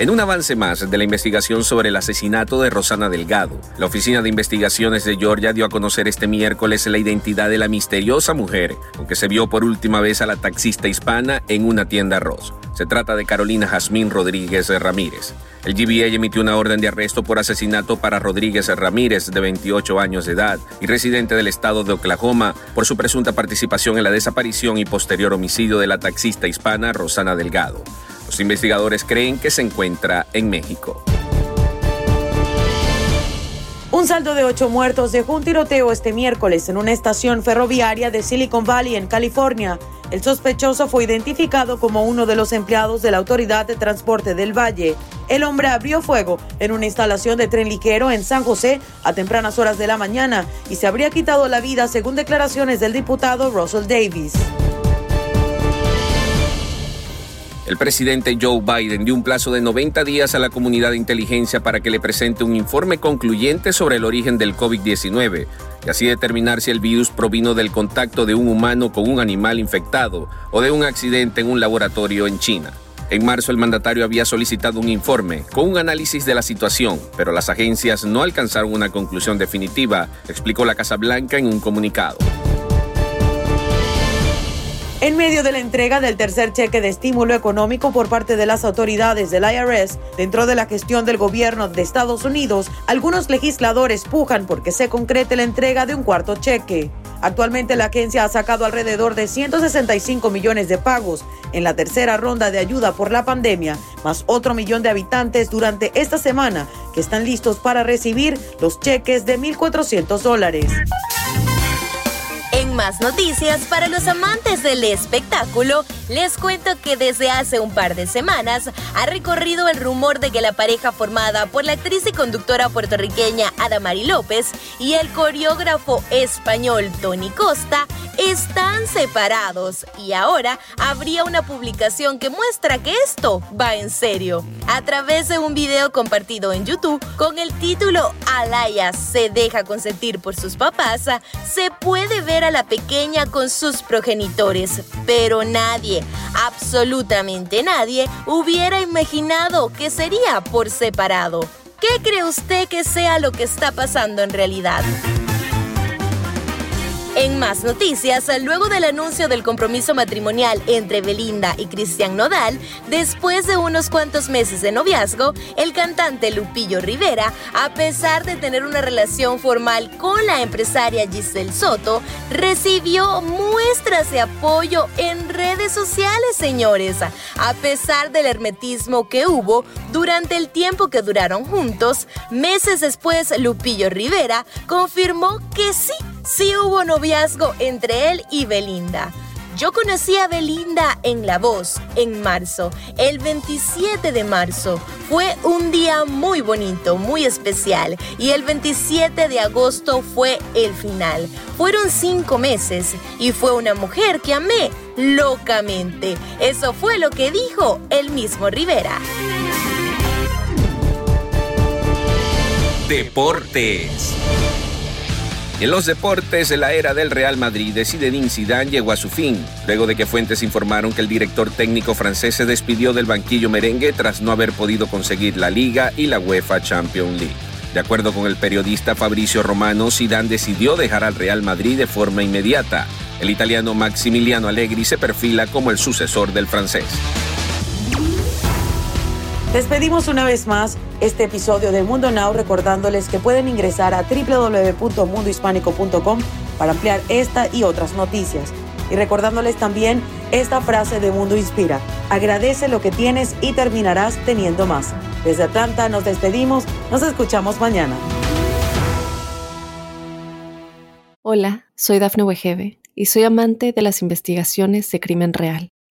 En un avance más de la investigación sobre el asesinato de Rosana Delgado, la Oficina de Investigaciones de Georgia dio a conocer este miércoles la identidad de la misteriosa mujer con que se vio por última vez a la taxista hispana en una tienda arroz. Se trata de Carolina Jazmín Rodríguez Ramírez. El GBA emitió una orden de arresto por asesinato para Rodríguez Ramírez, de 28 años de edad y residente del estado de Oklahoma, por su presunta participación en la desaparición y posterior homicidio de la taxista hispana Rosana Delgado. Investigadores creen que se encuentra en México. Un saldo de ocho muertos dejó un tiroteo este miércoles en una estación ferroviaria de Silicon Valley, en California. El sospechoso fue identificado como uno de los empleados de la Autoridad de Transporte del Valle. El hombre abrió fuego en una instalación de tren ligero en San José a tempranas horas de la mañana y se habría quitado la vida según declaraciones del diputado Russell Davis. El presidente Joe Biden dio un plazo de 90 días a la comunidad de inteligencia para que le presente un informe concluyente sobre el origen del COVID-19 y así determinar si el virus provino del contacto de un humano con un animal infectado o de un accidente en un laboratorio en China. En marzo el mandatario había solicitado un informe con un análisis de la situación, pero las agencias no alcanzaron una conclusión definitiva, explicó la Casa Blanca en un comunicado. En medio de la entrega del tercer cheque de estímulo económico por parte de las autoridades del IRS dentro de la gestión del gobierno de Estados Unidos, algunos legisladores pujan porque se concrete la entrega de un cuarto cheque. Actualmente la agencia ha sacado alrededor de 165 millones de pagos en la tercera ronda de ayuda por la pandemia, más otro millón de habitantes durante esta semana que están listos para recibir los cheques de 1.400 dólares más noticias para los amantes del espectáculo, les cuento que desde hace un par de semanas ha recorrido el rumor de que la pareja formada por la actriz y conductora puertorriqueña Adamari López y el coreógrafo español Tony Costa están separados y ahora habría una publicación que muestra que esto va en serio. A través de un video compartido en YouTube con el título Alaya se deja consentir por sus papás, se puede ver a pequeña con sus progenitores, pero nadie, absolutamente nadie, hubiera imaginado que sería por separado. ¿Qué cree usted que sea lo que está pasando en realidad? En más noticias, luego del anuncio del compromiso matrimonial entre Belinda y Cristian Nodal, después de unos cuantos meses de noviazgo, el cantante Lupillo Rivera, a pesar de tener una relación formal con la empresaria Giselle Soto, recibió muestras de apoyo en redes sociales, señores, a pesar del hermetismo que hubo durante el tiempo que duraron juntos. Meses después, Lupillo Rivera confirmó que sí sí hubo noviazgo entre él y Belinda. Yo conocí a Belinda en La Voz en marzo, el 27 de marzo. Fue un día muy bonito, muy especial. Y el 27 de agosto fue el final. Fueron cinco meses y fue una mujer que amé locamente. Eso fue lo que dijo el mismo Rivera. Deportes. En los deportes, la era del Real Madrid de Zinedine Zidane llegó a su fin, luego de que fuentes informaron que el director técnico francés se despidió del banquillo merengue tras no haber podido conseguir la Liga y la UEFA Champions League. De acuerdo con el periodista Fabricio Romano, Zidane decidió dejar al Real Madrid de forma inmediata. El italiano Maximiliano Allegri se perfila como el sucesor del francés. Despedimos una vez más este episodio de Mundo Now recordándoles que pueden ingresar a www.mundohispánico.com para ampliar esta y otras noticias. Y recordándoles también esta frase de Mundo Inspira. Agradece lo que tienes y terminarás teniendo más. Desde Atlanta nos despedimos. Nos escuchamos mañana. Hola, soy Dafne Wegebe y soy amante de las investigaciones de crimen real.